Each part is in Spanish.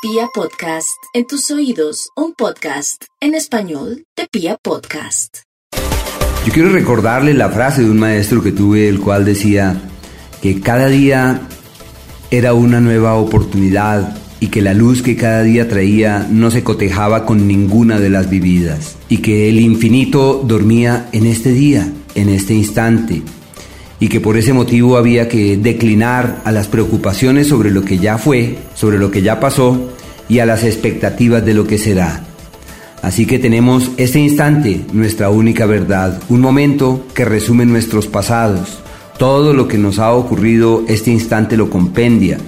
Pia Podcast, en tus oídos, un podcast en español de Pia Podcast. Yo quiero recordarle la frase de un maestro que tuve, el cual decía que cada día era una nueva oportunidad y que la luz que cada día traía no se cotejaba con ninguna de las vividas y que el infinito dormía en este día, en este instante y que por ese motivo había que declinar a las preocupaciones sobre lo que ya fue, sobre lo que ya pasó y a las expectativas de lo que será. Así que tenemos este instante, nuestra única verdad, un momento que resume nuestros pasados. Todo lo que nos ha ocurrido este instante lo compendia,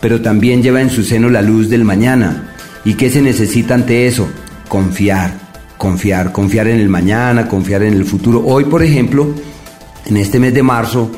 pero también lleva en su seno la luz del mañana. ¿Y qué se necesita ante eso? Confiar, confiar, confiar en el mañana, confiar en el futuro. Hoy, por ejemplo, en este mes de marzo,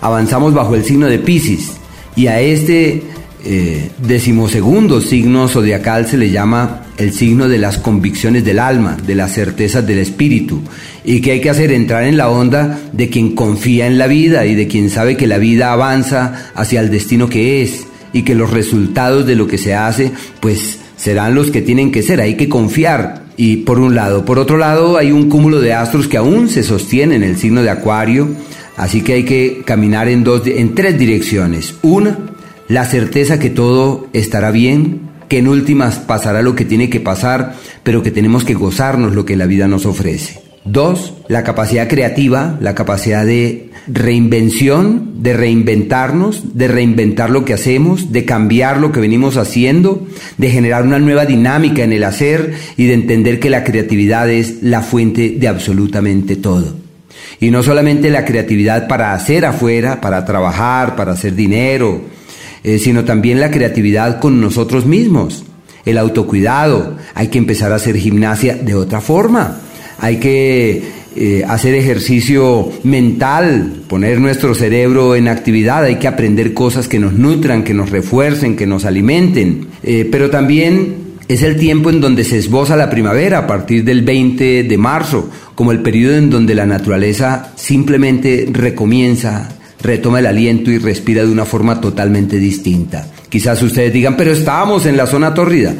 avanzamos bajo el signo de Pisces y a este eh, decimosegundo signo zodiacal se le llama el signo de las convicciones del alma, de las certezas del espíritu, y que hay que hacer entrar en la onda de quien confía en la vida y de quien sabe que la vida avanza hacia el destino que es y que los resultados de lo que se hace pues serán los que tienen que ser, hay que confiar y por un lado. Por otro lado, hay un cúmulo de astros que aún se sostienen en el signo de Acuario, así que hay que caminar en, dos, en tres direcciones. Una, la certeza que todo estará bien, que en últimas pasará lo que tiene que pasar, pero que tenemos que gozarnos lo que la vida nos ofrece. Dos, la capacidad creativa, la capacidad de reinvención, de reinventarnos, de reinventar lo que hacemos, de cambiar lo que venimos haciendo, de generar una nueva dinámica en el hacer y de entender que la creatividad es la fuente de absolutamente todo. Y no solamente la creatividad para hacer afuera, para trabajar, para hacer dinero, eh, sino también la creatividad con nosotros mismos, el autocuidado. Hay que empezar a hacer gimnasia de otra forma hay que eh, hacer ejercicio mental, poner nuestro cerebro en actividad, hay que aprender cosas que nos nutran, que nos refuercen, que nos alimenten, eh, pero también es el tiempo en donde se esboza la primavera a partir del 20 de marzo, como el periodo en donde la naturaleza simplemente recomienza, retoma el aliento y respira de una forma totalmente distinta. Quizás ustedes digan, pero estábamos en la zona tórrida.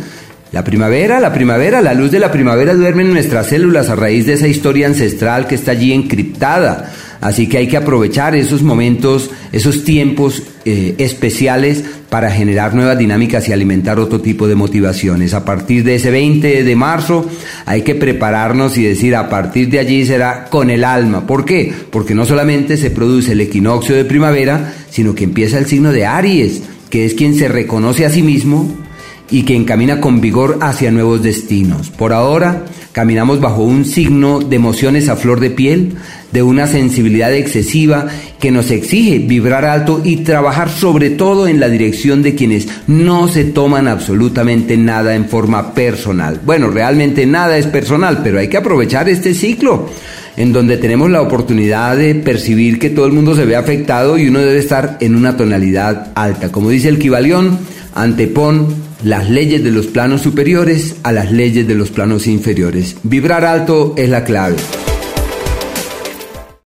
La primavera, la primavera, la luz de la primavera duerme en nuestras células a raíz de esa historia ancestral que está allí encriptada. Así que hay que aprovechar esos momentos, esos tiempos eh, especiales para generar nuevas dinámicas y alimentar otro tipo de motivaciones. A partir de ese 20 de marzo hay que prepararnos y decir a partir de allí será con el alma. ¿Por qué? Porque no solamente se produce el equinoccio de primavera, sino que empieza el signo de Aries, que es quien se reconoce a sí mismo y que encamina con vigor hacia nuevos destinos. Por ahora, caminamos bajo un signo de emociones a flor de piel, de una sensibilidad excesiva que nos exige vibrar alto y trabajar sobre todo en la dirección de quienes no se toman absolutamente nada en forma personal. Bueno, realmente nada es personal, pero hay que aprovechar este ciclo en donde tenemos la oportunidad de percibir que todo el mundo se ve afectado y uno debe estar en una tonalidad alta. Como dice el Kibalión, antepon las leyes de los planos superiores a las leyes de los planos inferiores. Vibrar alto es la clave.